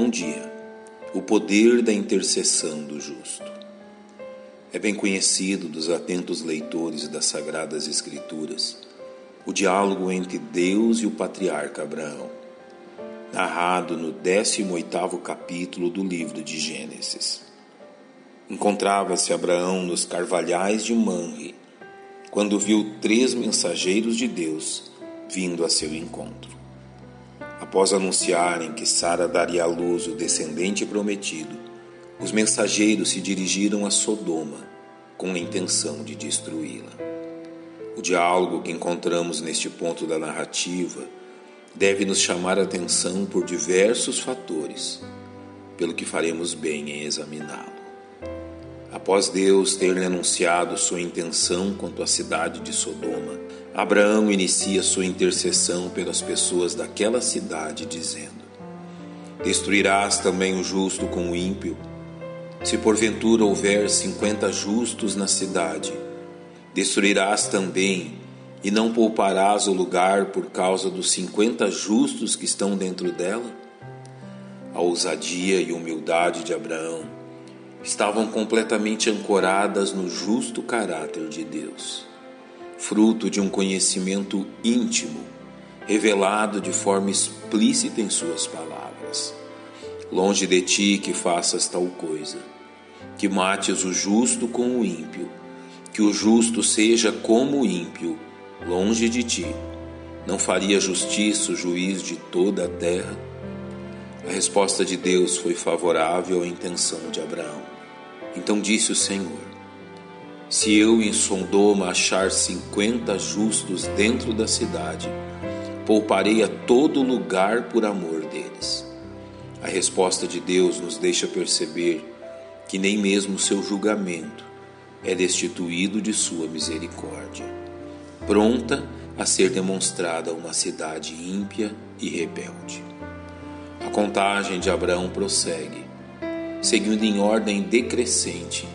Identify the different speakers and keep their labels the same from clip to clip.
Speaker 1: Bom dia. O poder da intercessão do justo. É bem conhecido dos atentos leitores das Sagradas Escrituras o diálogo entre Deus e o patriarca Abraão, narrado no 18º capítulo do livro de Gênesis. Encontrava-se Abraão nos carvalhais de Manre, quando viu três mensageiros de Deus vindo a seu encontro. Após anunciarem que Sara daria à luz o descendente prometido, os mensageiros se dirigiram a Sodoma com a intenção de destruí-la. O diálogo que encontramos neste ponto da narrativa deve nos chamar a atenção por diversos fatores, pelo que faremos bem em examiná-lo. Após Deus ter-lhe anunciado sua intenção quanto à cidade de Sodoma, Abraão inicia sua intercessão pelas pessoas daquela cidade, dizendo: Destruirás também o justo com o ímpio? Se porventura houver cinquenta justos na cidade, destruirás também, e não pouparás o lugar por causa dos cinquenta justos que estão dentro dela? A ousadia e humildade de Abraão estavam completamente ancoradas no justo caráter de Deus fruto de um conhecimento íntimo, revelado de forma explícita em Suas palavras. Longe de ti que faças tal coisa, que mates o justo com o ímpio, que o justo seja como o ímpio, longe de ti. Não faria justiça o juiz de toda a terra? A resposta de Deus foi favorável à intenção de Abraão. Então disse o Senhor: se eu em Sodoma achar cinquenta justos dentro da cidade, pouparei a todo lugar por amor deles. A resposta de Deus nos deixa perceber que nem mesmo seu julgamento é destituído de sua misericórdia, pronta a ser demonstrada uma cidade ímpia e rebelde. A contagem de Abraão prossegue, seguindo em ordem decrescente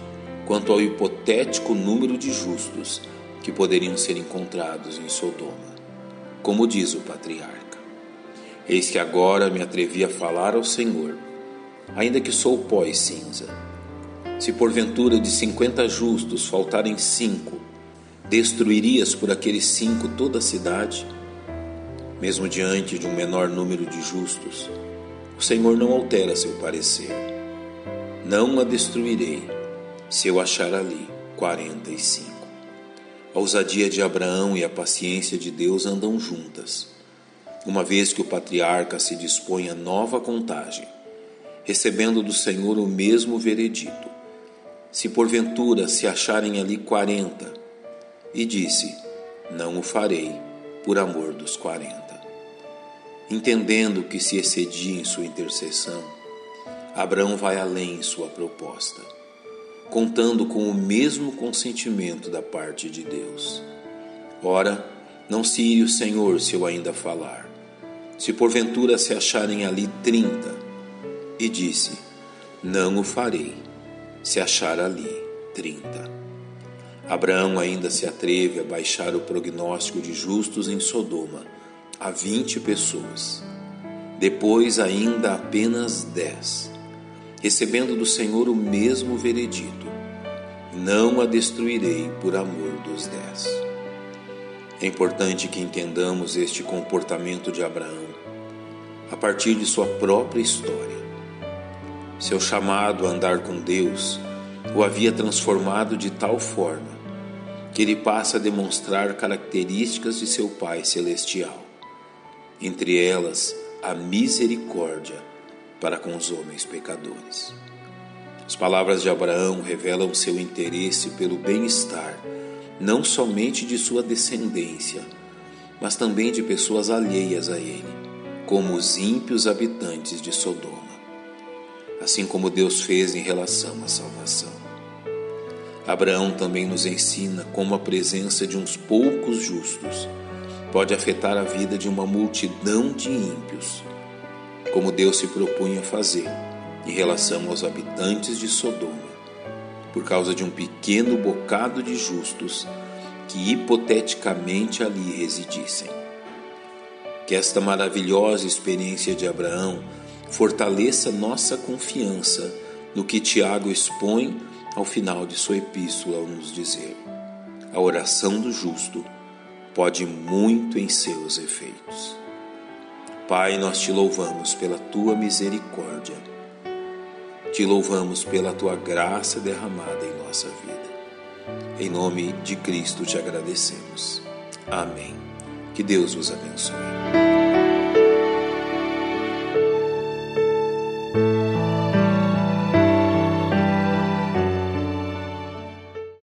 Speaker 1: quanto ao hipotético número de justos que poderiam ser encontrados em Sodoma. Como diz o patriarca: Eis que agora me atrevi a falar ao Senhor, ainda que sou pó e cinza. Se porventura de cinquenta justos faltarem cinco, destruirias por aqueles cinco toda a cidade? Mesmo diante de um menor número de justos, o Senhor não altera seu parecer. Não a destruirei se eu achar ali 45. A ousadia de Abraão e a paciência de Deus andam juntas, uma vez que o patriarca se dispõe a nova contagem, recebendo do Senhor o mesmo veredito. Se porventura se acharem ali quarenta, e disse: Não o farei por amor dos quarenta. Entendendo que se excedia em sua intercessão, Abraão vai além em sua proposta contando com o mesmo consentimento da parte de Deus. Ora, não se ire o Senhor se eu ainda falar. Se porventura se acharem ali trinta, e disse: Não o farei, se achar ali trinta. Abraão ainda se atreve a baixar o prognóstico de justos em Sodoma a vinte pessoas. Depois, ainda apenas dez recebendo do Senhor o mesmo veredito: Não a destruirei por amor dos dez. É importante que entendamos este comportamento de Abraão a partir de sua própria história. Seu chamado a andar com Deus o havia transformado de tal forma que ele passa a demonstrar características de seu Pai Celestial, entre elas a misericórdia para com os homens pecadores. As palavras de Abraão revelam seu interesse pelo bem-estar, não somente de sua descendência, mas também de pessoas alheias a ele, como os ímpios habitantes de Sodoma, assim como Deus fez em relação à salvação. Abraão também nos ensina como a presença de uns poucos justos pode afetar a vida de uma multidão de ímpios como Deus se propunha fazer em relação aos habitantes de Sodoma, por causa de um pequeno bocado de justos que hipoteticamente ali residissem. Que esta maravilhosa experiência de Abraão fortaleça nossa confiança no que Tiago expõe ao final de sua epístola ao nos dizer: a oração do justo pode muito em seus efeitos. Pai, nós te louvamos pela tua misericórdia, te louvamos pela tua graça derramada em nossa vida. Em nome de Cristo te agradecemos. Amém. Que Deus vos abençoe.